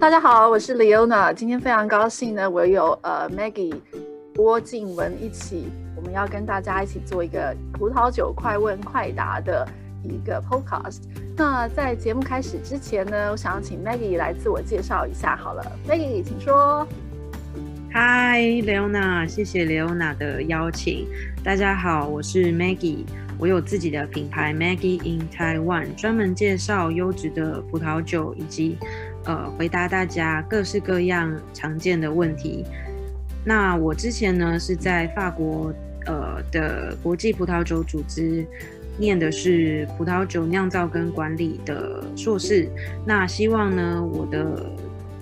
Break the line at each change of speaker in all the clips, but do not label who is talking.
大家好，我是 Leona。今天非常高兴呢，我有呃 Maggie 郭静雯一起，我们要跟大家一起做一个葡萄酒快问快答的一个 Podcast。那在节目开始之前呢，我想要请 Maggie 来自我介绍一下好了。Maggie，请说。
Hi，Leona，谢谢 Leona 的邀请。大家好，我是 Maggie，我有自己的品牌 Maggie in Taiwan，专门介绍优质的葡萄酒以及。呃，回答大家各式各样常见的问题。那我之前呢是在法国呃的国际葡萄酒组织念的是葡萄酒酿造跟管理的硕士。那希望呢我的。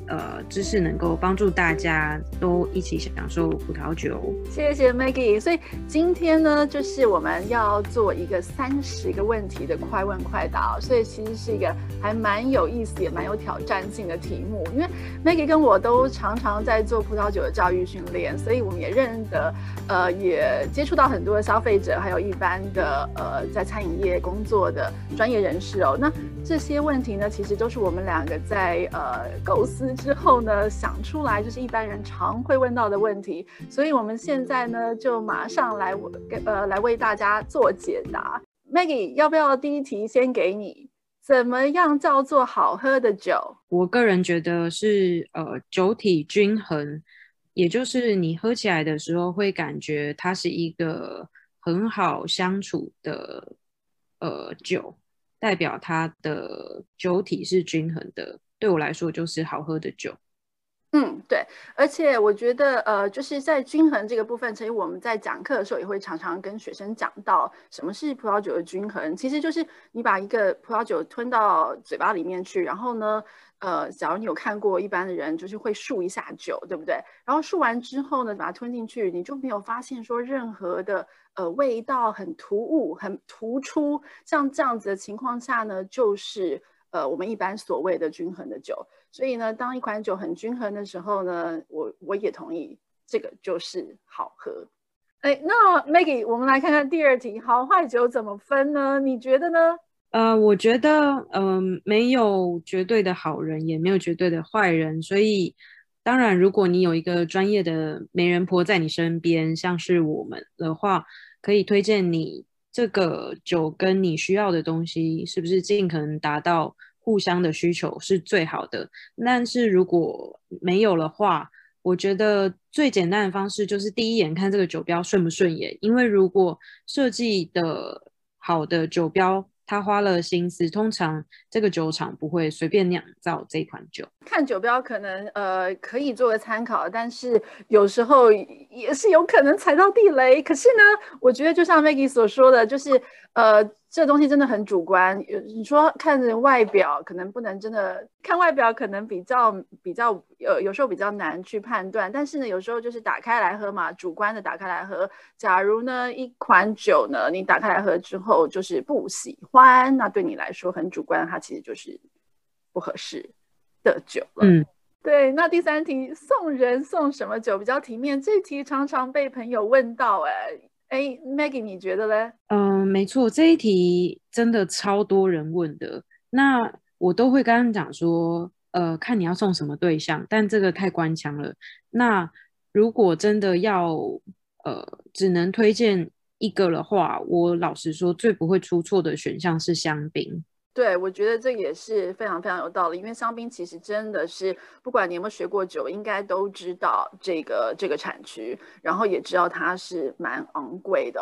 呃，知识能够帮助大家都一起享受葡萄酒。
谢谢 Maggie。所以今天呢，就是我们要做一个三十个问题的快问快答，所以其实是一个还蛮有意思也蛮有挑战性的题目。因为 Maggie 跟我都常常在做葡萄酒的教育训练，所以我们也认得，呃，也接触到很多的消费者，还有一般的呃在餐饮业工作的专业人士哦。那这些问题呢，其实都是我们两个在呃构思。之后呢，想出来就是一般人常会问到的问题，所以我们现在呢就马上来我给呃来为大家做解答。Maggie，要不要第一题先给你？怎么样叫做好喝的酒？
我个人觉得是呃酒体均衡，也就是你喝起来的时候会感觉它是一个很好相处的呃酒，代表它的酒体是均衡的。对我来说就是好喝的酒。
嗯，对，而且我觉得，呃，就是在均衡这个部分，其实我们在讲课的时候也会常常跟学生讲到，什么是葡萄酒的均衡？其实就是你把一个葡萄酒吞到嘴巴里面去，然后呢，呃，假如你有看过一般的人，就是会漱一下酒，对不对？然后漱完之后呢，把它吞进去，你就没有发现说任何的呃味道很突兀、很突出，像这样子的情况下呢，就是。呃，我们一般所谓的均衡的酒，所以呢，当一款酒很均衡的时候呢，我我也同意这个就是好喝。哎，那 Maggie，我们来看看第二题，好坏酒怎么分呢？你觉得呢？
呃，我觉得，嗯、呃，没有绝对的好人，也没有绝对的坏人，所以当然，如果你有一个专业的媒人婆在你身边，像是我们的话，可以推荐你。这个酒跟你需要的东西是不是尽可能达到互相的需求是最好的？但是如果没有的话，我觉得最简单的方式就是第一眼看这个酒标顺不顺眼，因为如果设计的好的酒标。他花了心思，通常这个酒厂不会随便酿造这款酒。
看酒标可能呃可以作为参考，但是有时候也是有可能踩到地雷。可是呢，我觉得就像 Maggie 所说的，就是呃。这东西真的很主观，有你说看着外表，可能不能真的看外表，可能比较比较有有时候比较难去判断。但是呢，有时候就是打开来喝嘛，主观的打开来喝。假如呢一款酒呢，你打开来喝之后就是不喜欢，那对你来说很主观，它其实就是不合适的酒了。嗯，对。那第三题，送人送什么酒比较体面？这题常常被朋友问到，哎。哎，Maggie，你觉得呢？
嗯、呃，没错，这一题真的超多人问的。那我都会跟他讲说，呃，看你要送什么对象，但这个太官腔了。那如果真的要，呃，只能推荐一个的话，我老实说，最不会出错的选项是香槟。
对，我觉得这也是非常非常有道理，因为香槟其实真的是，不管你有没有学过酒，应该都知道这个这个产区，然后也知道它是蛮昂贵的。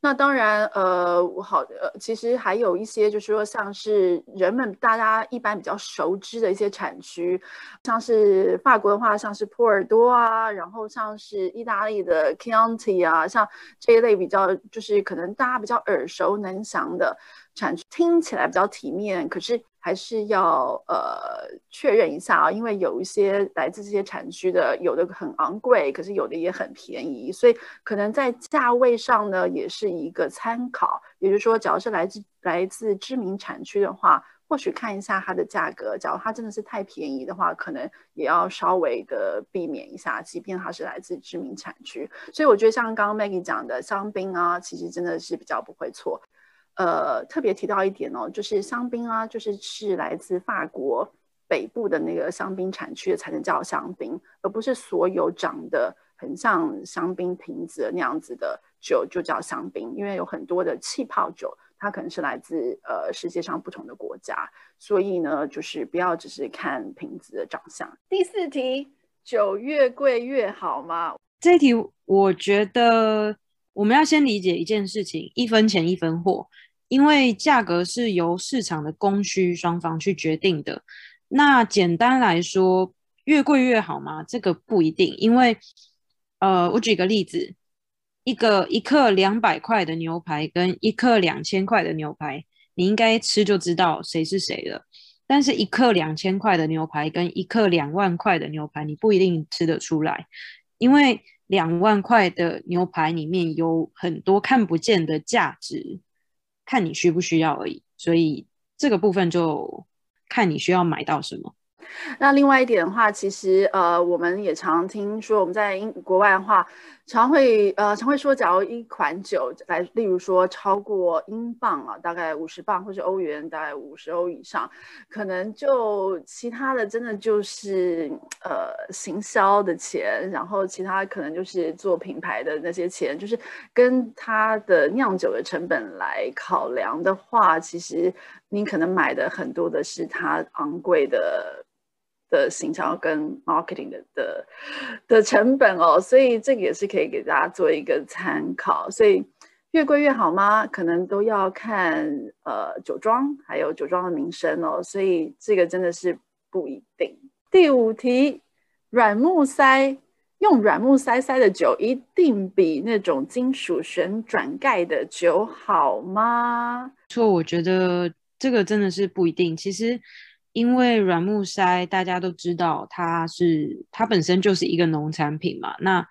那当然，呃，好，呃，其实还有一些就是说，像是人们大家一般比较熟知的一些产区，像是法国的话，像是波尔多啊，然后像是意大利的 Chianti 啊，像这一类比较就是可能大家比较耳熟能详的。产区听起来比较体面，可是还是要呃确认一下啊，因为有一些来自这些产区的，有的很昂贵，可是有的也很便宜，所以可能在价位上呢也是一个参考。也就是说，只要是来自来自知名产区的话，或许看一下它的价格。假如它真的是太便宜的话，可能也要稍微的避免一下，即便它是来自知名产区。所以我觉得像刚刚 Maggie 讲的香槟啊，其实真的是比较不会错。呃，特别提到一点哦，就是香槟啊，就是是来自法国北部的那个香槟产区才能叫香槟，而不是所有长得很像香槟瓶子那样子的酒就叫香槟。因为有很多的气泡酒，它可能是来自呃世界上不同的国家，所以呢，就是不要只是看瓶子的长相。第四题，酒越贵越好
吗？这题我觉得我们要先理解一件事情：一分钱一分货，因为价格是由市场的供需双方去决定的。那简单来说，越贵越好吗？这个不一定，因为，呃，我举个例子，一个一克两百块的牛排跟一克两千块的牛排，你应该吃就知道谁是谁了。但是，一克两千块的牛排跟一克两万块的牛排，你不一定吃得出来，因为两万块的牛排里面有很多看不见的价值，看你需不需要而已。所以这个部分就。看你需要买到什么。
那另外一点的话，其实呃，我们也常听说，我们在英国外的话，常会呃常会说，假如一款酒来，例如说超过英镑啊，大概五十磅，或是欧元大概五十欧以上，可能就其他的真的就是呃行销的钱，然后其他可能就是做品牌的那些钱，就是跟它的酿酒的成本来考量的话，其实你可能买的很多的是它昂贵的。的行销跟 marketing 的的的成本哦，所以这个也是可以给大家做一个参考。所以越贵越好吗？可能都要看呃酒庄，还有酒庄的名声哦。所以这个真的是不一定。第五题，软木塞用软木塞塞的酒，一定比那种金属旋转盖的酒好吗？
错，我觉得这个真的是不一定。其实。因为软木塞大家都知道，它是它本身就是一个农产品嘛，那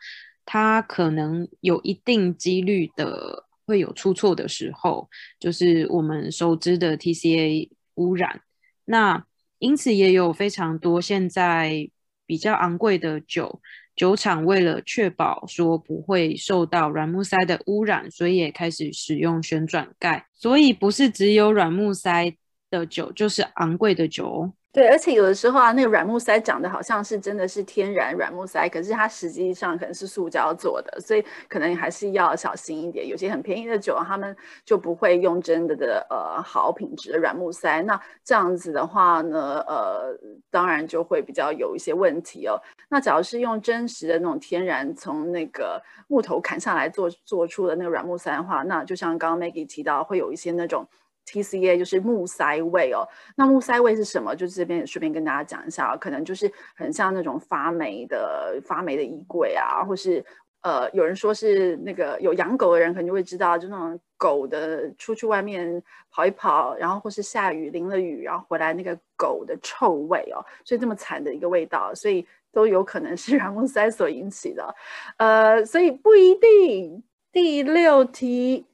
它可能有一定几率的会有出错的时候，就是我们熟知的 TCA 污染。那因此也有非常多现在比较昂贵的酒，酒厂为了确保说不会受到软木塞的污染，所以也开始使用旋转盖。所以不是只有软木塞的酒就是昂贵的酒，
对，而且有的时候啊，那个软木塞长得好像是真的是天然软木塞，可是它实际上可能是塑胶做的，所以可能还是要小心一点。有些很便宜的酒，他们就不会用真的的呃好品质的软木塞，那这样子的话呢，呃，当然就会比较有一些问题哦。那只要是用真实的那种天然从那个木头砍下来做做出的那个软木塞的话，那就像刚刚 Maggie 提到，会有一些那种。TCA 就是木塞味哦，那木塞味是什么？就这边也顺便跟大家讲一下，可能就是很像那种发霉的发霉的衣柜啊，或是呃，有人说是那个有养狗的人可能就会知道，就那种狗的出去外面跑一跑，然后或是下雨淋了雨，然后回来那个狗的臭味哦，所以这么惨的一个味道，所以都有可能是 软木塞所引起的，呃，所以不一定。第六题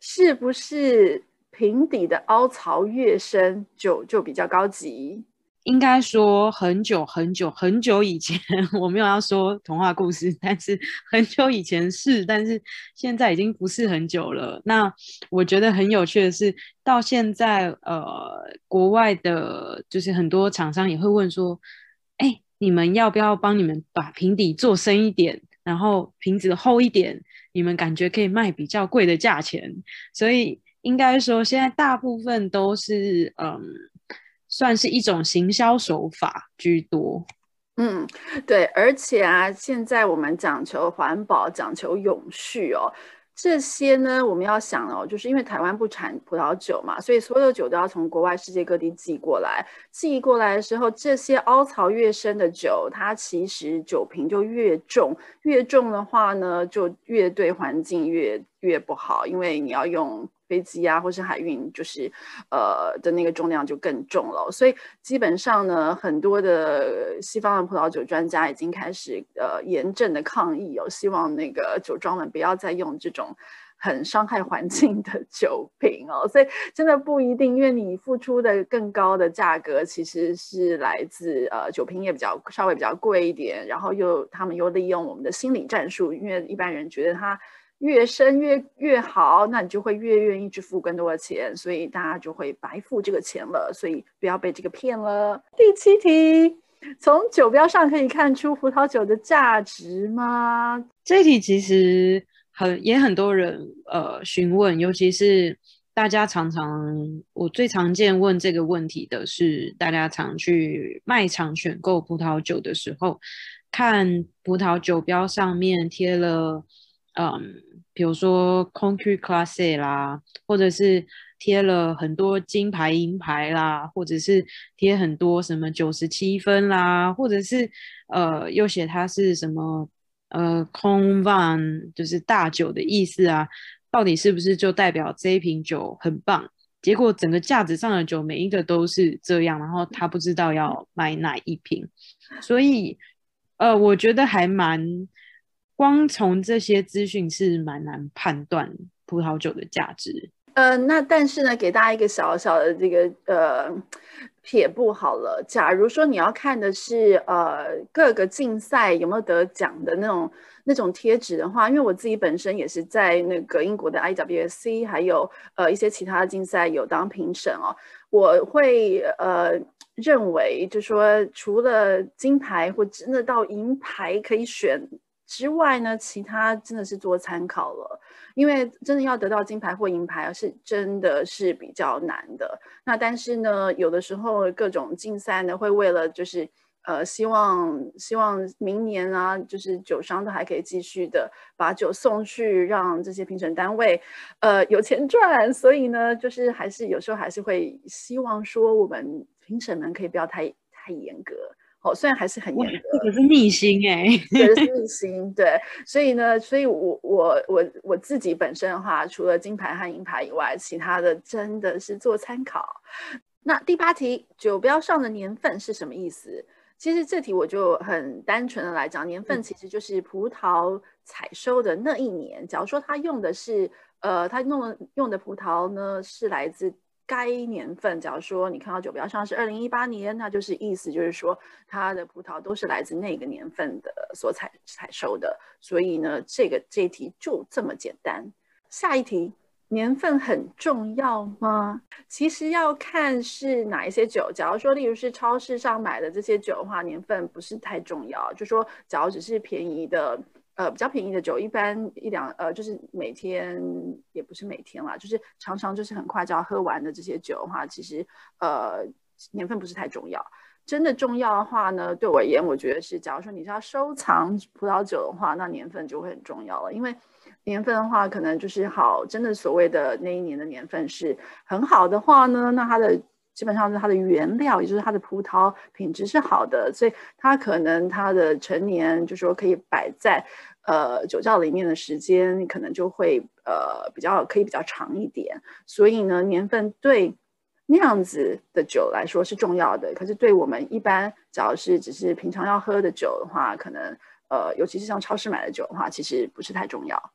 是不是？瓶底的凹槽越深，就就比较高级。
应该说很久很久很久以前，我没有要说童话故事，但是很久以前是，但是现在已经不是很久了。那我觉得很有趣的是，到现在，呃，国外的，就是很多厂商也会问说，哎，你们要不要帮你们把瓶底做深一点，然后瓶子厚一点，你们感觉可以卖比较贵的价钱，所以。应该说，现在大部分都是嗯，算是一种行销手法居多。
嗯，对，而且啊，现在我们讲求环保，讲求永续哦。这些呢，我们要想哦，就是因为台湾不产葡萄酒嘛，所以所有酒都要从国外世界各地寄过来。寄过来的时候，这些凹槽越深的酒，它其实酒瓶就越重，越重的话呢，就越对环境越越不好，因为你要用。飞机啊，或是海运，就是，呃的那个重量就更重了。所以基本上呢，很多的西方的葡萄酒专家已经开始呃严正的抗议哦，希望那个酒庄们不要再用这种很伤害环境的酒瓶哦。所以真的不一定，因为你付出的更高的价格其实是来自呃酒瓶也比较稍微比较贵一点，然后又他们又利用我们的心理战术，因为一般人觉得它。越深越越好，那你就会越愿意去付更多的钱，所以大家就会白付这个钱了，所以不要被这个骗了。第七题，从酒标上可以看出葡萄酒的价值
吗？这题其实很也很多人呃询问，尤其是大家常常我最常见问这个问题的是，大家常去卖场选购葡萄酒的时候，看葡萄酒标上面贴了。嗯，比如说 Concrete Classic 啦，或者是贴了很多金牌银牌啦，或者是贴很多什么九十七分啦，或者是呃又写它是什么呃 Grand Vin 就是大酒的意思啊，到底是不是就代表这一瓶酒很棒？结果整个架子上的酒每一个都是这样，然后他不知道要买哪一瓶，所以呃我觉得还蛮。光从这些资讯是蛮难判断葡萄酒的价值。
呃，那但是呢，给大家一个小小的这个呃撇步好了。假如说你要看的是呃各个竞赛有没有得奖的那种那种贴纸的话，因为我自己本身也是在那个英国的 IWC 还有呃一些其他的竞赛有当评审哦，我会呃认为就说除了金牌或真的到银牌可以选。之外呢，其他真的是做参考了，因为真的要得到金牌或银牌是真的是比较难的。那但是呢，有的时候各种竞赛呢，会为了就是呃，希望希望明年啊，就是酒商都还可以继续的把酒送去，让这些评审单位呃有钱赚。所以呢，就是还是有时候还是会希望说，我们评审们可以不要太太严格。哦，虽然还是很严格，
可是逆心哎，
这是逆心，对，所以呢，所以我我我我自己本身的话，除了金牌和银牌以外，其他的真的是做参考。那第八题，酒标上的年份是什么意思？其实这题我就很单纯的来讲，年份其实就是葡萄采收的那一年。假如说他用的是，呃，他弄的用的葡萄呢是来自。该年份，假如说你看到酒标上是二零一八年，那就是意思就是说它的葡萄都是来自那个年份的所采采收的，所以呢，这个这一题就这么简单。下一题，年份很重要吗？其实要看是哪一些酒。假如说，例如是超市上买的这些酒的话，年份不是太重要。就说，假如只是便宜的。呃，比较便宜的酒，一般一两呃，就是每天也不是每天啦，就是常常就是很快就要喝完的这些酒的话，其实呃年份不是太重要。真的重要的话呢，对我而言，我觉得是，假如说你是要收藏葡萄酒的话，那年份就会很重要了。因为年份的话，可能就是好，真的所谓的那一年的年份是很好的话呢，那它的基本上是它的原料，也就是它的葡萄品质是好的，所以它可能它的陈年就是说可以摆在。呃，酒窖里面的时间可能就会呃比较可以比较长一点，所以呢，年份对那样子的酒来说是重要的。可是对我们一般，只要是只是平常要喝的酒的话，可能呃，尤其是像超市买的酒的话，其实不是太重要。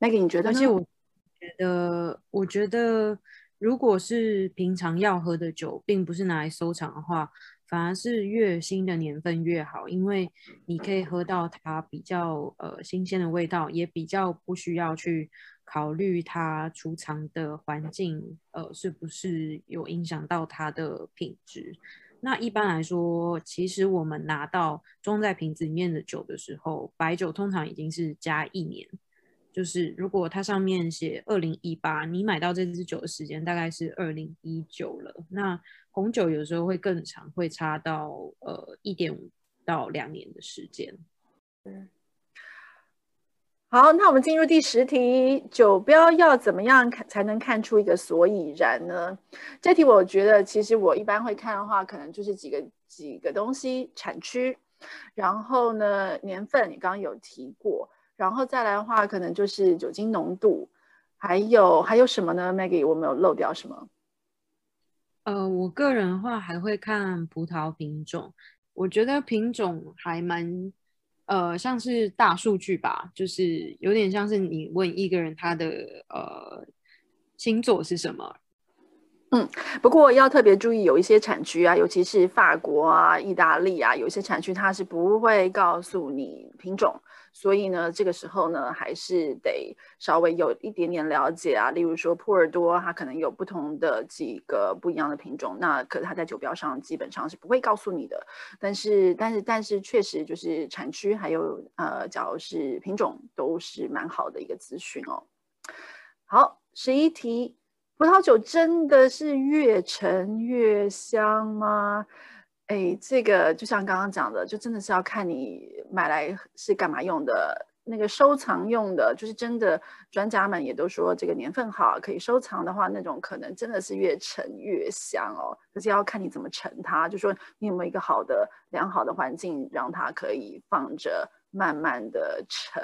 那个你觉得呢？
而且我觉得，我觉得如果是平常要喝的酒，并不是拿来收藏的话。反而是越新的年份越好，因为你可以喝到它比较呃新鲜的味道，也比较不需要去考虑它储藏的环境呃是不是有影响到它的品质。那一般来说，其实我们拿到装在瓶子里面的酒的时候，白酒通常已经是加一年。就是如果它上面写二零一八，你买到这支酒的时间大概是二零一九了。那红酒有时候会更长，会差到呃一点五到两年的时间。
嗯，好，那我们进入第十题，酒标要怎么样看才能看出一个所以然呢？这题我觉得其实我一般会看的话，可能就是几个几个东西：产区，然后呢年份，你刚刚有提过。然后再来的话，可能就是酒精浓度，还有还有什么呢？Maggie，我没有漏掉什么？
呃，我个人的话还会看葡萄品种，我觉得品种还蛮呃像是大数据吧，就是有点像是你问一个人他的呃星座是什么，
嗯，不过要特别注意，有一些产区啊，尤其是法国啊、意大利啊，有一些产区它是不会告诉你品种，所以呢，这个时候呢，还是得稍微有一点点了解啊。例如说，波尔多它可能有不同的几个不一样的品种，那可是它在酒标上基本上是不会告诉你的。但是，但是，但是，确实就是产区还有呃，假如是品种，都是蛮好的一个资讯哦。好，十一题。葡萄酒真的是越陈越香吗？哎，这个就像刚刚讲的，就真的是要看你买来是干嘛用的。那个收藏用的，就是真的专家们也都说这个年份好，可以收藏的话，那种可能真的是越陈越香哦。可是要看你怎么陈它，就说你有没有一个好的、良好的环境，让它可以放着。慢慢的陈，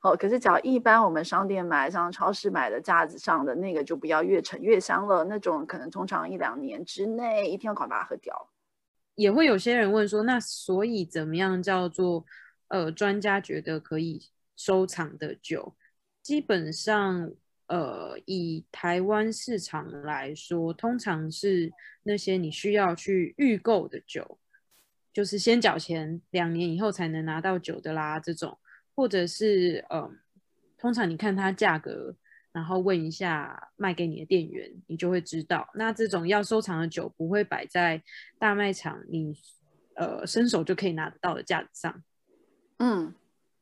哦，可是只要一般我们商店买，像超市买的架子上的那个，就不要越陈越香了。那种可能通常一两年之内，一定要赶快把它喝掉。
也会有些人问说，那所以怎么样叫做呃专家觉得可以收藏的酒？基本上，呃，以台湾市场来说，通常是那些你需要去预购的酒。就是先缴钱，两年以后才能拿到酒的啦，这种，或者是嗯，通常你看它价格，然后问一下卖给你的店员，你就会知道。那这种要收藏的酒不会摆在大卖场，你呃伸手就可以拿得到的架子上。
嗯。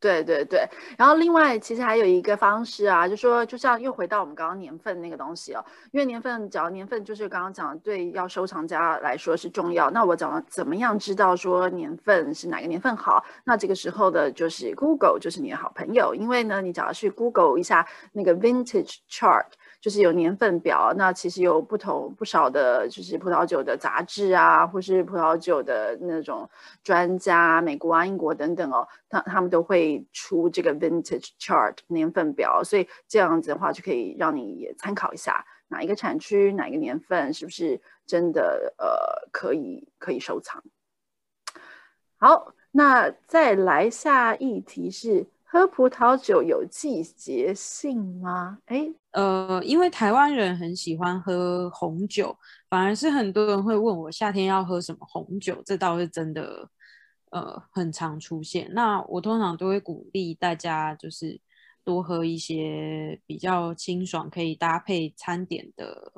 对对对，然后另外其实还有一个方式啊，就说就像又回到我们刚刚年份那个东西哦，因为年份，只要年份就是刚刚讲的，对要收藏家来说是重要。那我怎么怎么样知道说年份是哪个年份好？那这个时候的就是 Google 就是你的好朋友，因为呢，你只要去 Google 一下那个 Vintage Chart。就是有年份表，那其实有不同不少的，就是葡萄酒的杂志啊，或是葡萄酒的那种专家，美国啊、英国等等哦，他他们都会出这个 vintage chart 年份表，所以这样子的话就可以让你也参考一下哪一个产区、哪一个年份是不是真的呃可以可以收藏。好，那再来下一题是。喝葡萄酒有季节性吗？哎，
呃，因为台湾人很喜欢喝红酒，反而是很多人会问我夏天要喝什么红酒，这倒是真的，呃，很常出现。那我通常都会鼓励大家，就是多喝一些比较清爽、可以搭配餐点的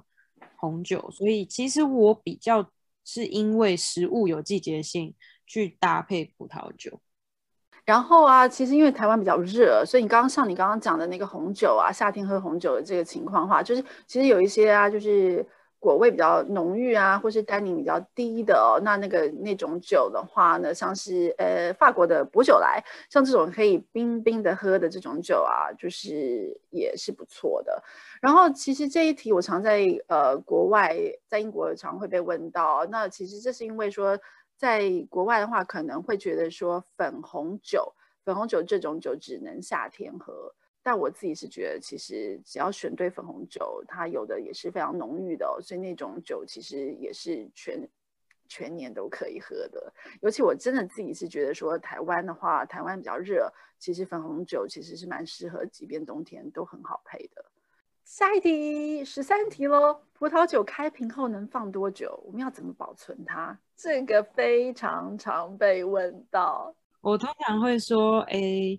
红酒。所以其实我比较是因为食物有季节性去搭配葡萄酒。
然后啊，其实因为台湾比较热，所以你刚刚像你刚刚讲的那个红酒啊，夏天喝红酒的这个情况的话，就是其实有一些啊，就是果味比较浓郁啊，或是单宁比较低的哦，那那个那种酒的话呢，像是呃法国的薄酒来，像这种可以冰冰的喝的这种酒啊，就是也是不错的。然后其实这一题我常在呃国外，在英国常会被问到，那其实这是因为说。在国外的话，可能会觉得说粉红酒，粉红酒这种酒只能夏天喝。但我自己是觉得，其实只要选对粉红酒，它有的也是非常浓郁的，所以那种酒其实也是全全年都可以喝的。尤其我真的自己是觉得说，台湾的话，台湾比较热，其实粉红酒其实是蛮适合，即便冬天都很好配的。下一题，十三题喽。葡萄酒开瓶后能放多久？我们要怎么保存它？这个非常常被问到。
我通常会说，哎，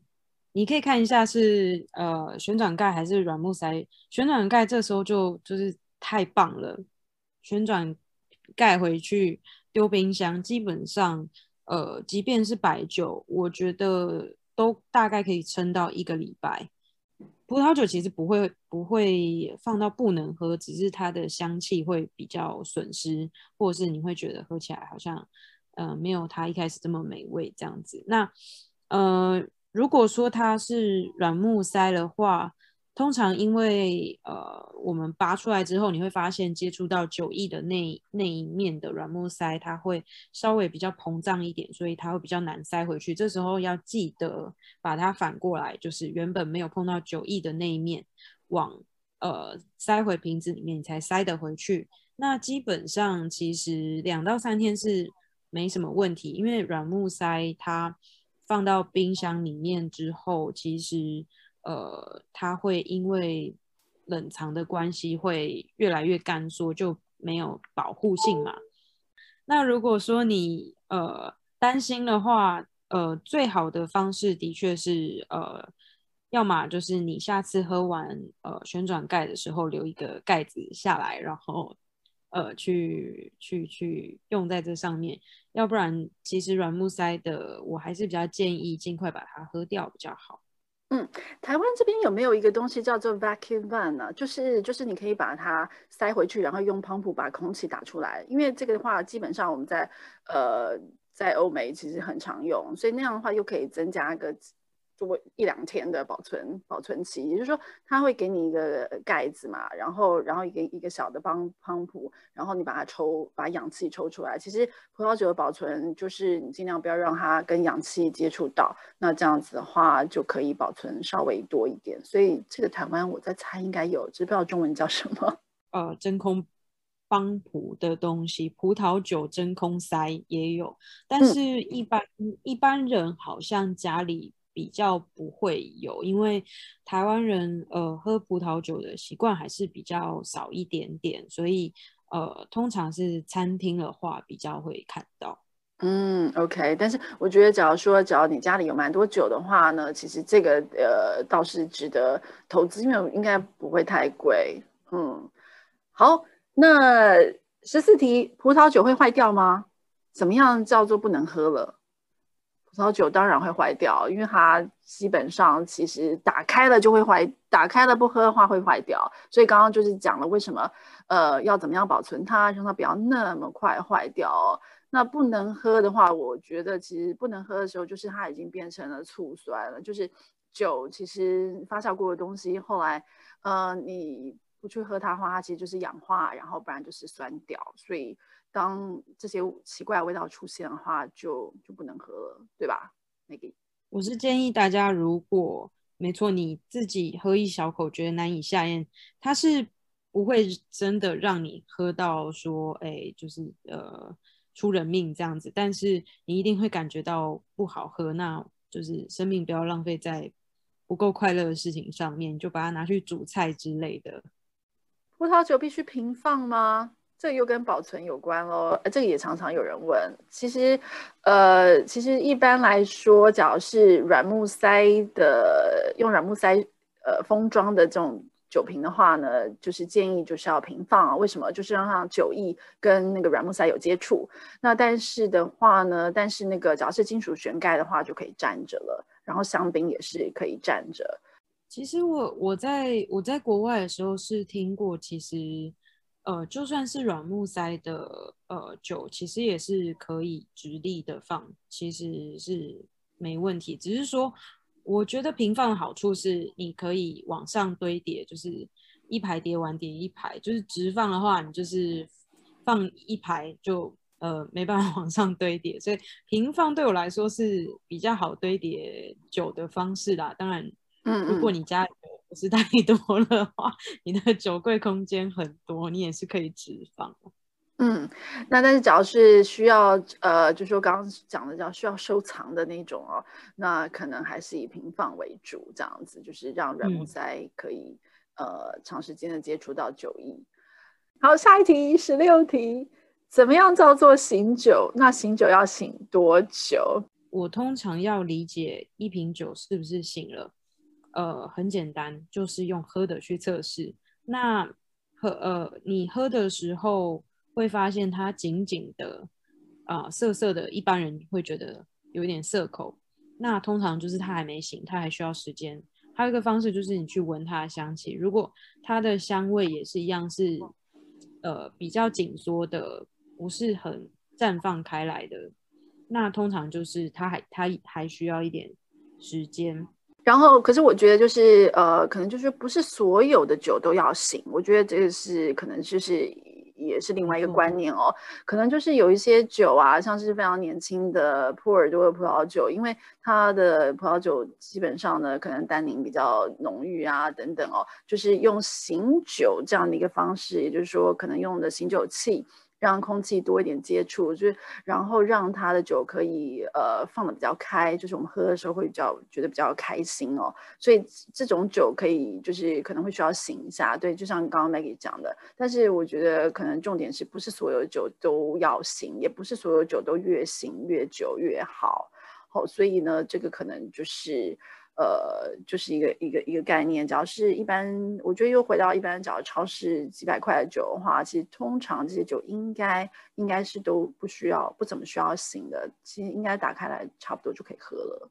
你可以看一下是呃旋转盖还是软木塞。旋转盖这时候就就是太棒了，旋转盖回去丢冰箱，基本上呃即便是白酒，我觉得都大概可以撑到一个礼拜。葡萄酒其实不会不会放到不能喝，只是它的香气会比较损失，或者是你会觉得喝起来好像呃没有它一开始这么美味这样子。那呃如果说它是软木塞的话。通常因为呃，我们拔出来之后，你会发现接触到酒翼的那那一面的软木塞，它会稍微比较膨胀一点，所以它会比较难塞回去。这时候要记得把它反过来，就是原本没有碰到酒翼的那一面，往呃塞回瓶子里面，你才塞得回去。那基本上其实两到三天是没什么问题，因为软木塞它放到冰箱里面之后，其实。呃，它会因为冷藏的关系会越来越干缩，就没有保护性嘛。那如果说你呃担心的话，呃，最好的方式的确是呃，要么就是你下次喝完呃旋转盖的时候留一个盖子下来，然后呃去去去用在这上面，要不然其实软木塞的我还是比较建议尽快把它喝掉比较好。
嗯，台湾这边有没有一个东西叫做 vacuum van 呢？就是就是你可以把它塞回去，然后用喷壶把空气打出来。因为这个的话，基本上我们在呃在欧美其实很常用，所以那样的话又可以增加一个。做一两天的保存保存期，也就是说，它会给你一个盖子嘛，然后然后一个一个小的帮帮浦，然后你把它抽，把氧气抽出来。其实葡萄酒的保存就是你尽量不要让它跟氧气接触到，那这样子的话就可以保存稍微多一点。所以这个台湾我在猜应该有，只不知道中文叫什么。
呃，真空帮浦的东西，葡萄酒真空塞也有，但是一般、嗯、一般人好像家里。比较不会有，因为台湾人呃喝葡萄酒的习惯还是比较少一点点，所以呃通常是餐厅的话比较会看到。
嗯，OK，但是我觉得，假如说，只要你家里有蛮多酒的话呢，其实这个呃倒是值得投资，因为应该不会太贵。嗯，好，那十四题，葡萄酒会坏掉吗？怎么样叫做不能喝了？葡萄酒当然会坏掉，因为它基本上其实打开了就会坏，打开了不喝的话会坏掉。所以刚刚就是讲了为什么，呃，要怎么样保存它，让它不要那么快坏掉。那不能喝的话，我觉得其实不能喝的时候，就是它已经变成了醋酸了。就是酒其实发酵过的东西，后来，呃，你不去喝它的话，它其实就是氧化，然后不然就是酸掉。所以。当这些奇怪的味道出现的话，就就不能喝了，对吧？那个，
我是建议大家，如果没错，你自己喝一小口觉得难以下咽，它是不会真的让你喝到说，哎，就是呃出人命这样子，但是你一定会感觉到不好喝，那就是生命不要浪费在不够快乐的事情上面，就把它拿去煮菜之类的。
葡萄酒必须平放吗？这又跟保存有关喽，这个也常常有人问。其实，呃，其实一般来说，假如是软木塞的，用软木塞呃封装的这种酒瓶的话呢，就是建议就是要平放啊。为什么？就是让它酒液跟那个软木塞有接触。那但是的话呢，但是那个假如是金属悬盖的话，就可以站着了。然后香槟也是可以站着。
其实我我在我在国外的时候是听过，其实。呃，就算是软木塞的呃酒，其实也是可以直立的放，其实是没问题。只是说，我觉得平放的好处是，你可以往上堆叠，就是一排叠完叠一排。就是直放的话，你就是放一排就呃没办法往上堆叠。所以平放对我来说是比较好堆叠酒的方式啦。当然，嗯，如果你家不是太多的话，你的酒柜空间很多，你也是可以直放。
嗯，那但是只要是需要呃，就是说刚刚讲的叫需要收藏的那种哦，那可能还是以平放为主，这样子就是让软木塞可以、嗯、呃长时间的接触到酒液。好，下一题十六题，怎么样叫做醒酒？那醒酒要醒多久？
我通常要理解一瓶酒是不是醒了。呃，很简单，就是用喝的去测试。那喝呃，你喝的时候会发现它紧紧的啊、涩涩的，一般人会觉得有一点涩口。那通常就是它还没醒，它还需要时间。还有一个方式就是你去闻它的香气，如果它的香味也是一样是呃比较紧缩的，不是很绽放开来的，那通常就是它还它还需要一点时间。
然后，可是我觉得就是呃，可能就是不是所有的酒都要醒。我觉得这个是可能就是也是另外一个观念哦。可能就是有一些酒啊，像是非常年轻的波尔多的葡萄酒，因为它的葡萄酒基本上呢，可能单宁比较浓郁啊等等哦，就是用醒酒这样的一个方式，也就是说可能用的醒酒器。让空气多一点接触，就是然后让它的酒可以呃放得比较开，就是我们喝的时候会比较觉得比较开心哦。所以这种酒可以就是可能会需要醒一下，对，就像刚刚 Maggie 讲的。但是我觉得可能重点是不是所有酒都要醒，也不是所有酒都越醒越久越好。好，所以呢，这个可能就是。呃，就是一个一个一个概念。只要是一般，我觉得又回到一般，只要超市几百块的酒的话，其实通常这些酒应该应该是都不需要，不怎么需要醒的。其实应该打开来差不多就可以喝了。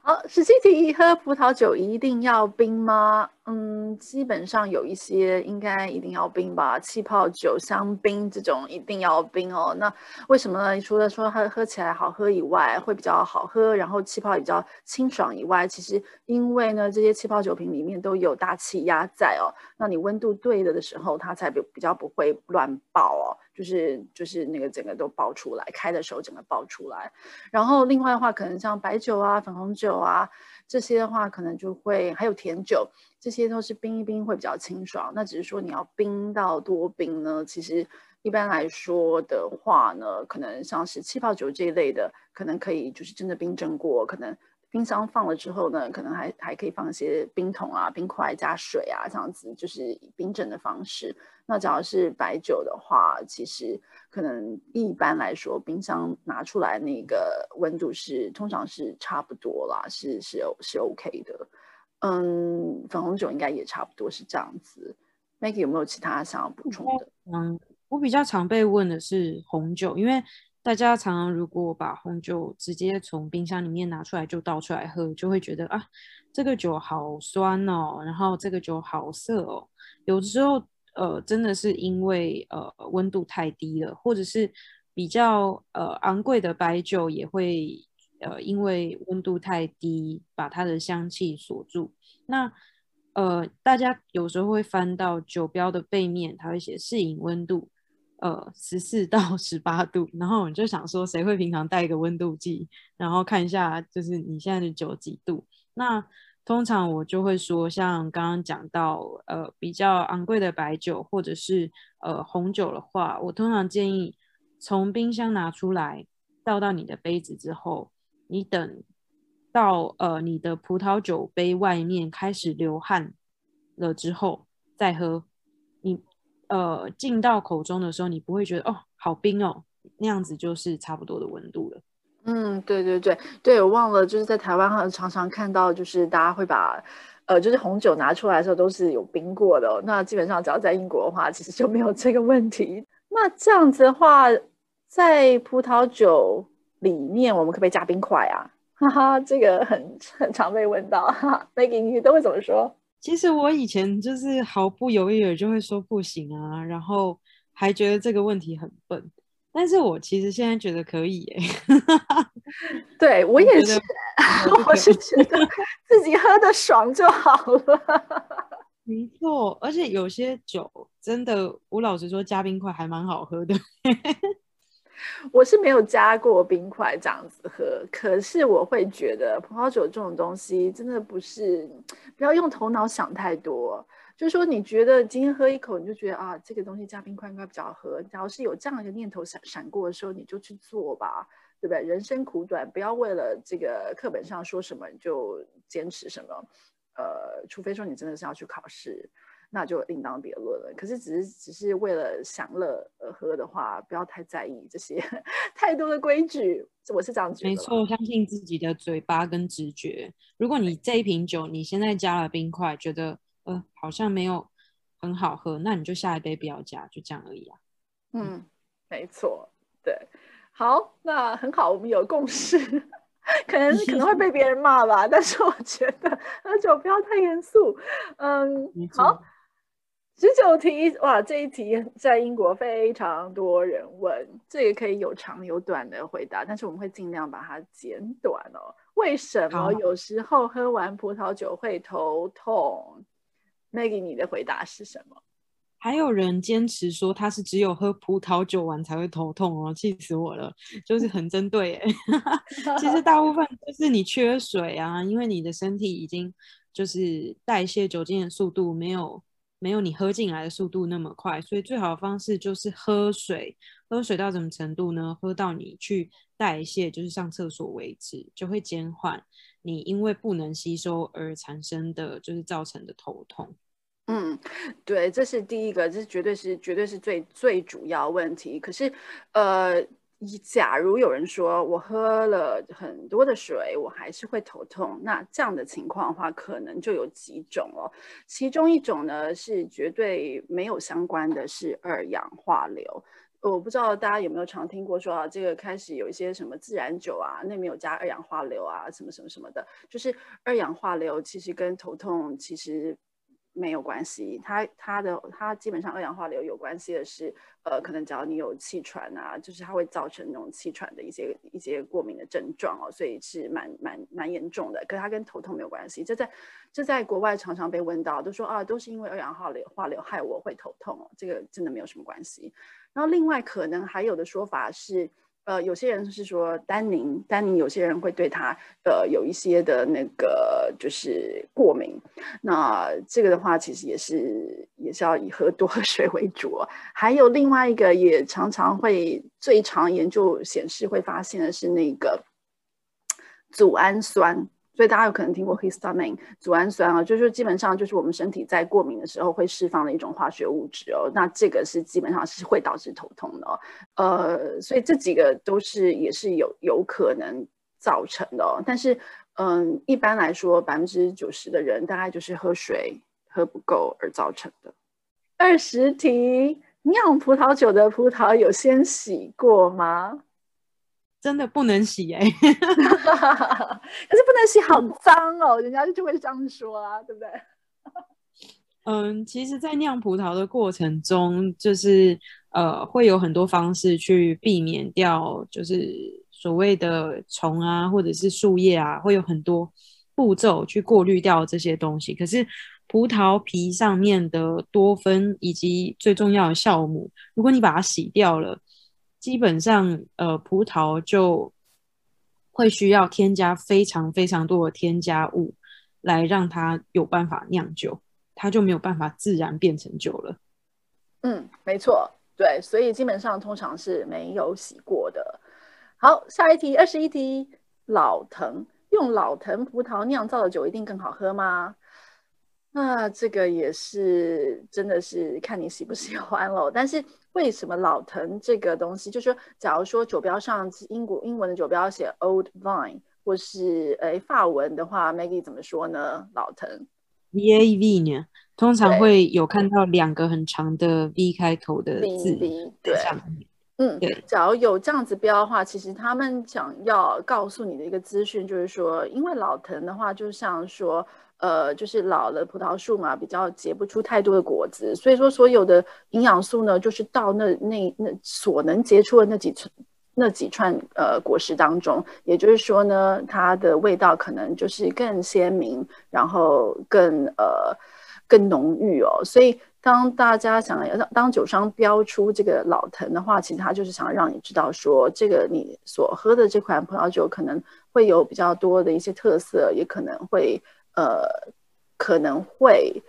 好，十七题，喝葡萄酒一定要冰吗？嗯，基本上有一些应该一定要冰吧，气泡酒、香槟这种一定要冰哦。那为什么呢？除了说它喝起来好喝以外，会比较好喝，然后气泡比较清爽以外，其实因为呢，这些气泡酒瓶里面都有大气压在哦，那你温度对了的时候，它才比比较不会乱爆哦。就是就是那个整个都爆出来，开的时候整个爆出来。然后另外的话，可能像白酒啊、粉红酒啊这些的话，可能就会还有甜酒，这些都是冰一冰会比较清爽。那只是说你要冰到多冰呢？其实一般来说的话呢，可能像是气泡酒这一类的，可能可以就是真的冰镇过，可能。冰箱放了之后呢，可能还还可以放一些冰桶啊、冰块加水啊，这样子就是冰镇的方式。那只要是白酒的话，其实可能一般来说，冰箱拿出来那个温度是通常是差不多啦，是是是 OK 的。嗯，粉红酒应该也差不多是这样子。Maggie 有没有其他想要补充的？
嗯，我比较常被问的是红酒，因为。大家常常如果把红酒直接从冰箱里面拿出来就倒出来喝，就会觉得啊，这个酒好酸哦，然后这个酒好涩哦。有的时候，呃，真的是因为呃温度太低了，或者是比较呃昂贵的白酒也会呃因为温度太低把它的香气锁住。那呃大家有时候会翻到酒标的背面，它会写适饮温度。呃，十四到 十八度，然后我就想说，谁会平常带一个温度计，然后看一下，就是你现在的酒几度？那通常我就会说，像刚刚讲到，呃，比较昂贵的白酒或者是呃红酒的话，我通常建议从冰箱拿出来，倒到你的杯子之后，你等到呃你的葡萄酒杯外面开始流汗了之后再喝，呃，进到口中的时候，你不会觉得哦，好冰哦，那样子就是差不多的温度了。
嗯，对对对对，我忘了，就是在台湾好像常常看到，就是大家会把呃，就是红酒拿出来的时候都是有冰过的。那基本上只要在英国的话，其实就没有这个问题。那这样子的话，在葡萄酒里面，我们可不可以加冰块啊？哈哈，这个很很常被问到。哈哈，Maggie，你都会怎么说？
其实我以前就是毫不犹豫的就会说不行啊，然后还觉得这个问题很笨，但是我其实现在觉得可以耶。
对，我也是，我是觉得自己喝的爽就好了。
没错，而且有些酒真的，我老实说加冰块还蛮好喝的。
我是没有加过冰块这样子喝，可是我会觉得葡萄酒这种东西真的不是，不要用头脑想太多。就是说，你觉得今天喝一口，你就觉得啊，这个东西加冰块应该比较喝。只要是有这样一个念头闪闪过的时候，你就去做吧，对不对？人生苦短，不要为了这个课本上说什么就坚持什么。呃，除非说你真的是要去考试。那就另当别论了。可是，只是只是为了享乐而喝的话，不要太在意这些 太多的规矩。我是这样觉得。没
错，相信自己的嘴巴跟直觉。如果你这一瓶酒你现在加了冰块，觉得呃好像没有很好喝，那你就下一杯不要加，就这样而已啊。
嗯，没错，对。好，那很好，我们有共识。可能可能会被别人骂吧，但是我觉得喝酒不要太严肃。嗯，好。十九题，哇，这一题在英国非常多人问，这个可以有长有短的回答，但是我们会尽量把它简短哦。为什么有时候喝完葡萄酒会头痛？Maggie，你的回答是什么？
还有人坚持说他是只有喝葡萄酒完才会头痛哦，气死我了！就是很针对哎，其实大部分就是你缺水啊，因为你的身体已经就是代谢酒精的速度没有。没有你喝进来的速度那么快，所以最好的方式就是喝水。喝水到什么程度呢？喝到你去代谢，就是上厕所为止，就会减缓你因为不能吸收而产生的就是造成的头痛。
嗯，对，这是第一个，这是绝对是绝对是最最主要问题。可是，呃。假如有人说我喝了很多的水，我还是会头痛，那这样的情况的话，可能就有几种哦。其中一种呢是绝对没有相关的，是二氧化硫。我不知道大家有没有常听过说啊，这个开始有一些什么自然酒啊，那里面有加二氧化硫啊，什么什么什么的，就是二氧化硫其实跟头痛其实。没有关系，它它的它基本上二氧化硫有关系的是，呃，可能只要你有气喘啊，就是它会造成那种气喘的一些一些过敏的症状哦，所以是蛮蛮蛮严重的。可它跟头痛没有关系，这在这在国外常常被问到，都说啊，都是因为二氧化硫化硫害我会头痛哦，这个真的没有什么关系。然后另外可能还有的说法是。呃，有些人是说单宁，单宁有些人会对它呃有一些的那个就是过敏。那这个的话，其实也是也是要以喝多喝水为主。还有另外一个也常常会最常研究显示会发现的是那个组氨酸。所以大家有可能听过 histamine 组胺酸啊，就是基本上就是我们身体在过敏的时候会释放的一种化学物质哦。那这个是基本上是会导致头痛的哦。呃，所以这几个都是也是有有可能造成的哦。但是，嗯，一般来说，百分之九十的人大概就是喝水喝不够而造成的。二十题，酿葡萄酒的葡萄有先洗过吗？
真的不能洗哎、欸，可是
不能洗，好脏哦，人家就会这样说啊，对不对？
嗯，其实，在酿葡萄的过程中，就是呃，会有很多方式去避免掉，就是所谓的虫啊，或者是树叶啊，会有很多步骤去过滤掉这些东西。可是，葡萄皮上面的多酚以及最重要的酵母，如果你把它洗掉了。基本上，呃，葡萄就会需要添加非常非常多的添加物，来让它有办法酿酒，它就没有办法自然变成酒了。
嗯，没错，对，所以基本上通常是没有洗过的。好，下一题，二十一题，老藤用老藤葡萄酿造的酒一定更好喝吗？那这个也是真的是看你喜不喜欢喽。但是为什么老藤这个东西，就是说，假如说酒标上英国英文的酒标写 Old Vine，或是诶法文的话，Maggie 怎么说呢？老藤
V A V 呢？通常会有看到两个很长的 V 开头的字。
V，对，嗯，对。假如有这样子标的话，其实他们想要告诉你的一个资讯就是说，因为老藤的话，就像说。呃，就是老了葡萄树嘛，比较结不出太多的果子，所以说所有的营养素呢，就是到那那那所能结出的那几串那几串呃果实当中，也就是说呢，它的味道可能就是更鲜明，然后更呃更浓郁哦。所以当大家想要当酒商标出这个老藤的话，其实他就是想让你知道说，这个你所喝的这款葡萄酒可能会有比较多的一些特色，也可能会。呃，可能会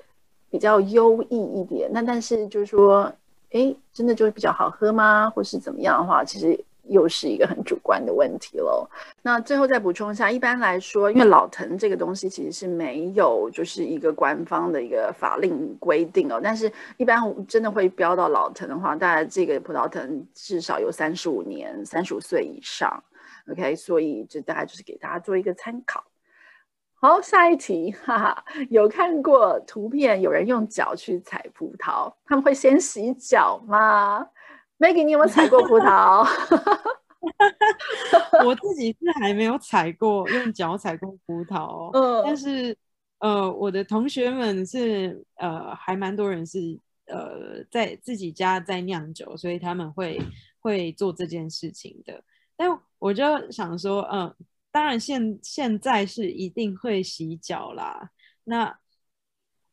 比较优异一点，那但是就是说，哎，真的就是比较好喝吗？或是怎么样的话，其实又是一个很主观的问题喽。那最后再补充一下，一般来说，因为老藤这个东西其实是没有就是一个官方的一个法令规定哦，但是一般真的会标到老藤的话，大概这个葡萄藤至少有三十五年，三十五岁以上。OK，所以这大概就是给大家做一个参考。好，下一题，哈哈，有看过图片，有人用脚去采葡萄，他们会先洗脚吗？Maggie，你有没有采过葡萄？
我自己是还没有采过，用脚采过葡萄，嗯，但是呃，我的同学们是呃，还蛮多人是呃，在自己家在酿酒，所以他们会会做这件事情的。但我就想说，嗯、呃。当然现，现现在是一定会洗脚啦。那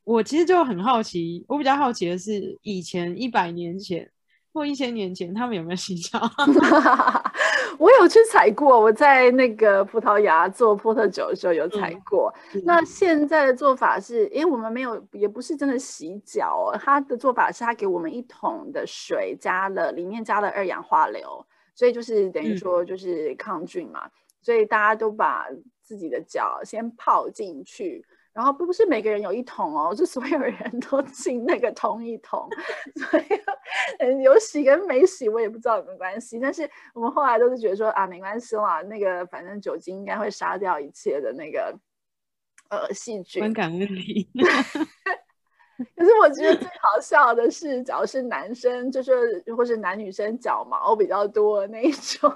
我其实就很好奇，我比较好奇的是，以前一百年前或一千年前他们有没有洗脚？
我有去采过，我在那个葡萄牙做波特酒的时候有采过。嗯、那现在的做法是，因为我们没有，也不是真的洗脚，他的做法是他给我们一桶的水，加了里面加了二氧化硫，所以就是等于说就是抗菌嘛，嗯、所以大家都把自己的脚先泡进去。然后不是每个人有一桶哦，是所有人都进那个同一桶，所以嗯，有洗跟没洗我也不知道有没有关系。但是我们后来都是觉得说啊，没关系啦，那个反正酒精应该会杀掉一切的那个呃细菌。
观感问题。
可是我觉得最好笑的是，只要是男生，就是或是男女生脚毛比较多的那一种。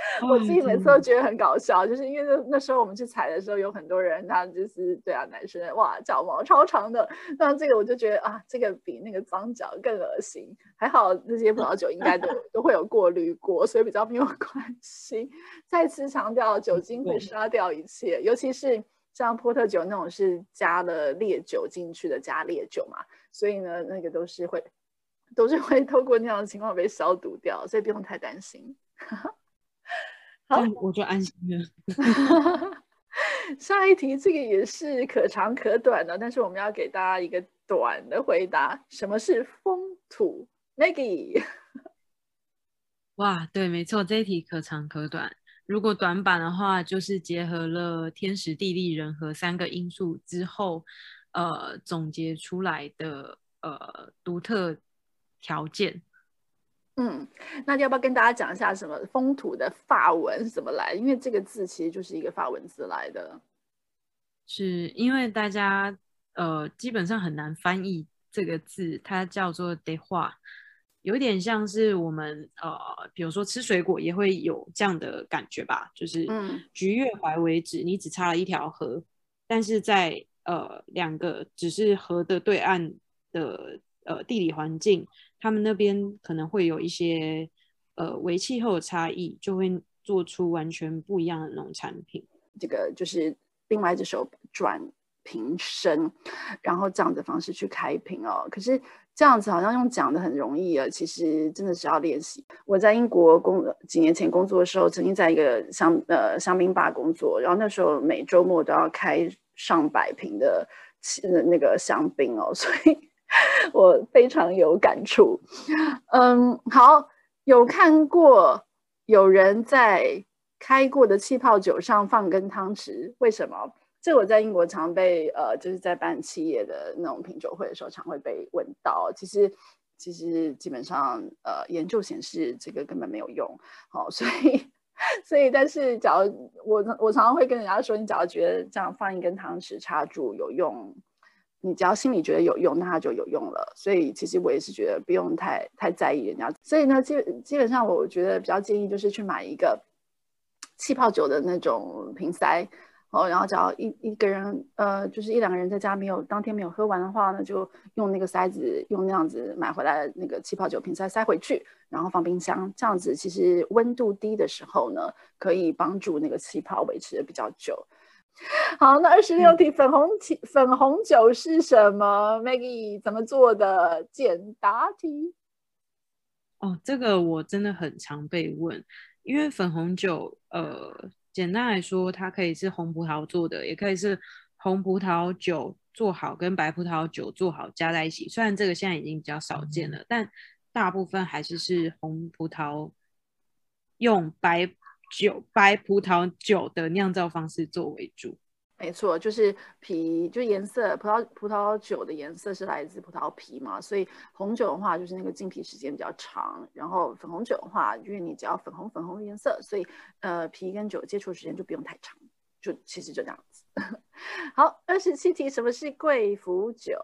我自己每次都觉得很搞笑，就是因为那那时候我们去采的时候，有很多人，他就是对啊，男生哇，脚毛超长的。那这个我就觉得啊，这个比那个脏脚更恶心。还好这些葡萄酒应该都 都会有过滤过，所以比较没有关系。再次强调，酒精会杀掉一切，尤其是像波特酒那种是加了烈酒进去的加烈酒嘛，所以呢，那个都是会都是会透过那样的情况被消毒掉，所以不用太担心。
好，我就安心了。
下一题，这个也是可长可短的，但是我们要给大家一个短的回答。什么是风土？Maggie，
哇，对，没错，这一题可长可短。如果短板的话，就是结合了天时地利人和三个因素之后，呃，总结出来的呃独特条件。
嗯，那要不要跟大家讲一下什么风土的法文是怎么来？因为这个字其实就是一个法文字来的。
是因为大家呃基本上很难翻译这个字，它叫做 terroir，有点像是我们呃比如说吃水果也会有这样的感觉吧，就是橘越淮为止，你只差了一条河，但是在呃两个只是河的对岸的呃地理环境。他们那边可能会有一些呃为气候的差异，就会做出完全不一样的农产品。
这个就是另外一只手转瓶身，然后这样的方式去开瓶哦。可是这样子好像用讲的很容易啊，其实真的是要练习。我在英国工几年前工作的时候，曾经在一个香呃香槟吧工作，然后那时候每周末都要开上百瓶的那个香槟哦，所以。我非常有感触，嗯，好，有看过有人在开过的气泡酒上放根汤匙，为什么？这我在英国常被呃，就是在办企业的那种品酒会的时候，常会被问到。其实，其实基本上呃，研究显示这个根本没有用。好，所以，所以，但是，假如我我常常会跟人家说，你只要觉得这样放一根汤匙插住有用。你只要心里觉得有用，那它就有用了。所以其实我也是觉得不用太太在意人家。所以呢，基基本上我觉得比较建议就是去买一个气泡酒的那种瓶塞哦，然后只要一一个人呃，就是一两个人在家没有当天没有喝完的话呢，就用那个塞子，用那样子买回来的那个气泡酒瓶塞塞回去，然后放冰箱。这样子其实温度低的时候呢，可以帮助那个气泡维持的比较久。好，那二十六题，粉红粉红酒是什么？Maggie 怎么做的？简答题。
哦，这个我真的很常被问，因为粉红酒，呃，简单来说，它可以是红葡萄做的，也可以是红葡萄酒做好跟白葡萄酒做好加在一起。虽然这个现在已经比较少见了，嗯、但大部分还是是红葡萄用白。酒白葡萄酒的酿造方式作为主，
没错，就是皮，就颜色，葡萄葡萄酒的颜色是来自葡萄皮嘛，所以红酒的话就是那个浸皮时间比较长，然后粉红酒的话，因为你只要粉红粉红的颜色，所以呃皮跟酒接触时间就不用太长，就其实就这样子。好，二十七题，什么是贵腐酒？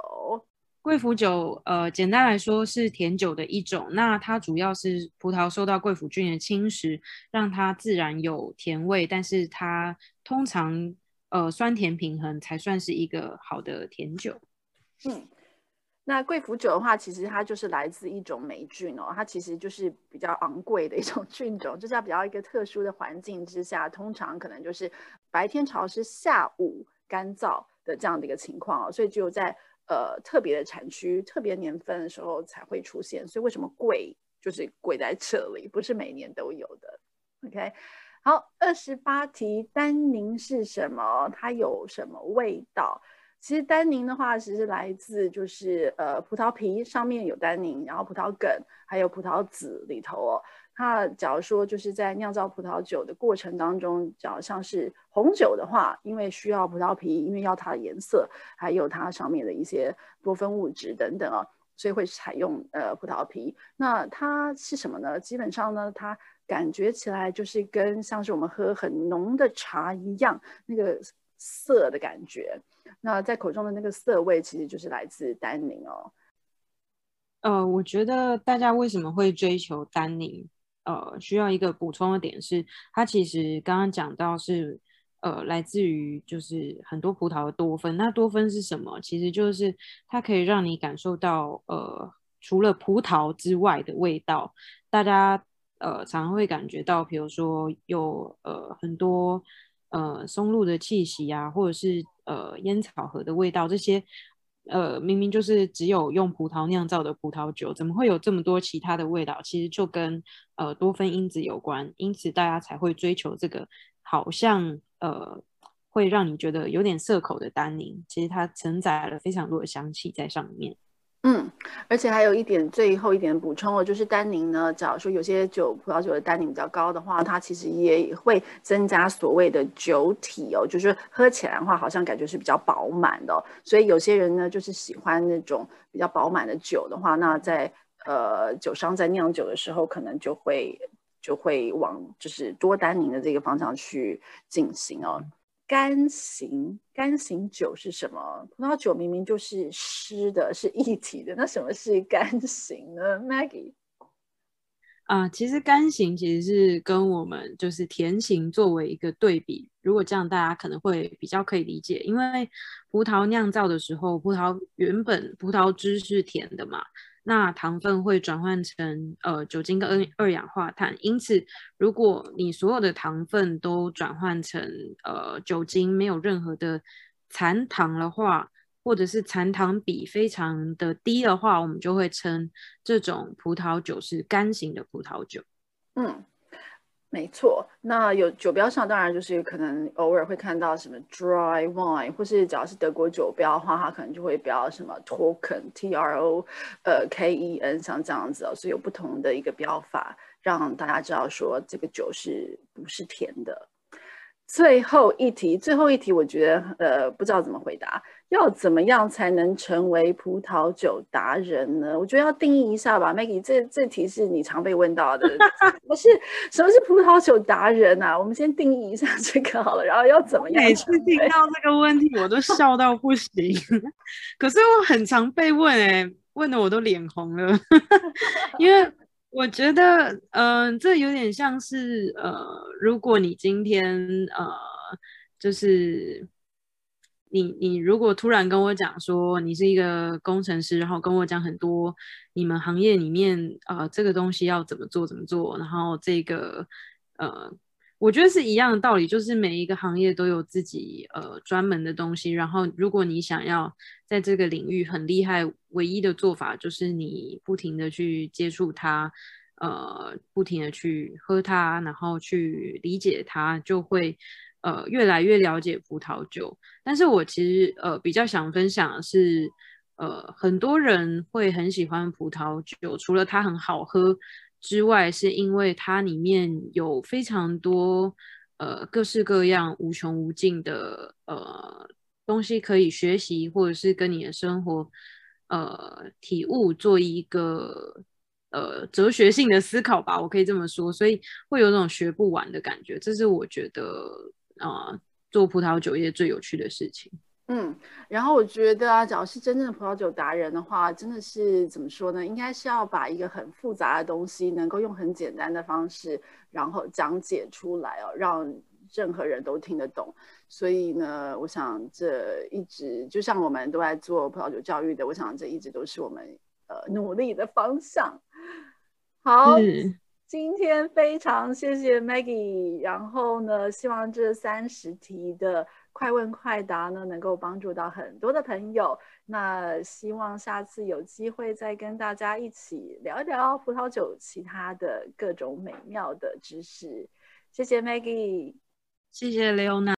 贵腐酒，呃，简单来说是甜酒的一种。那它主要是葡萄受到贵腐菌的侵蚀，让它自然有甜味，但是它通常呃酸甜平衡才算是一个好的甜酒。
嗯，那贵腐酒的话，其实它就是来自一种霉菌哦，它其实就是比较昂贵的一种菌种，就是在比较一个特殊的环境之下，通常可能就是白天潮湿，下午干燥的这样的一个情况哦，所以只有在呃特别的产区、特别年份的时候才会出现。所以为什么贵，就是贵在这里，不是每年都有的。OK，好，二十八题，单宁是什么？它有什么味道？其实单宁的话，其实来自就是呃葡萄皮上面有单宁，然后葡萄梗还有葡萄籽里头哦。它假如说就是在酿造葡萄酒的过程当中，假如像是红酒的话，因为需要葡萄皮，因为要它的颜色，还有它上面的一些多酚物质等等哦，所以会采用呃葡萄皮。那它是什么呢？基本上呢，它感觉起来就是跟像是我们喝很浓的茶一样，那个涩的感觉。那在口中的那个涩味，其实就是来自单宁哦。
呃，我觉得大家为什么会追求单宁？呃，需要一个补充的点是，它其实刚刚讲到是，呃，来自于就是很多葡萄的多酚。那多酚是什么？其实就是它可以让你感受到，呃，除了葡萄之外的味道。大家呃常常会感觉到，比如说有呃很多呃松露的气息啊，或者是呃烟草盒的味道这些。呃，明明就是只有用葡萄酿造的葡萄酒，怎么会有这么多其他的味道？其实就跟呃多酚因子有关，因此大家才会追求这个好像呃会让你觉得有点涩口的单宁。其实它承载了非常多的香气在上面。
嗯，而且还有一点，最后一点补充哦，就是单宁呢，假如说有些酒葡萄酒的单宁比较高的话，它其实也会增加所谓的酒体哦，就是喝起来的话，好像感觉是比较饱满的。所以有些人呢，就是喜欢那种比较饱满的酒的话，那在呃酒商在酿酒的时候，可能就会就会往就是多单宁的这个方向去进行哦。干型干型酒是什么？葡萄酒明明就是湿的，是液体的，那什么是干型呢？Maggie
啊、其实干型其实是跟我们就是甜型作为一个对比。如果这样，大家可能会比较可以理解，因为葡萄酿造的时候，葡萄原本葡萄汁是甜的嘛。那糖分会转换成呃酒精跟二氧化碳，因此如果你所有的糖分都转换成呃酒精，没有任何的残糖的话，或者是残糖比非常的低的话，我们就会称这种葡萄酒是干型的葡萄酒。
嗯。没错，那有酒标上当然就是可能偶尔会看到什么 dry wine，或是只要是德国酒标的话，它可能就会标什么 token T R O 呃 K E N 像这样子哦，所以有不同的一个标法，让大家知道说这个酒是不是甜的。最后一题，最后一题，我觉得呃不知道怎么回答。要怎么样才能成为葡萄酒达人呢？我觉得要定义一下吧，Maggie，这这题是你常被问到的。什么是什么是葡萄酒达人啊？我们先定义一下这个好了，然后要怎么样？
每次听到这个问题，我都笑到不行。可是我很常被问、欸，哎，问的我都脸红了，因为我觉得，嗯、呃，这有点像是，呃，如果你今天，呃，就是。你你如果突然跟我讲说你是一个工程师，然后跟我讲很多你们行业里面呃这个东西要怎么做怎么做，然后这个呃我觉得是一样的道理，就是每一个行业都有自己呃专门的东西，然后如果你想要在这个领域很厉害，唯一的做法就是你不停的去接触它，呃不停的去喝它，然后去理解它，就会。呃，越来越了解葡萄酒，但是我其实呃比较想分享的是，呃，很多人会很喜欢葡萄酒，除了它很好喝之外，是因为它里面有非常多呃各式各样无穷无尽的呃东西可以学习，或者是跟你的生活呃体悟做一个呃哲学性的思考吧，我可以这么说，所以会有那种学不完的感觉，这是我觉得。啊、呃，做葡萄酒业最有趣的事情。
嗯，然后我觉得啊，只要是真正的葡萄酒达人的话，真的是怎么说呢？应该是要把一个很复杂的东西，能够用很简单的方式，然后讲解出来哦，让任何人都听得懂。所以呢，我想这一直就像我们都在做葡萄酒教育的，我想这一直都是我们呃努力的方向。好。嗯今天非常谢谢 Maggie，然后呢，希望这三十题的快问快答呢，能够帮助到很多的朋友。那希望下次有机会再跟大家一起聊一聊葡萄酒其他的各种美妙的知识。谢谢 Maggie，
谢谢 Leona。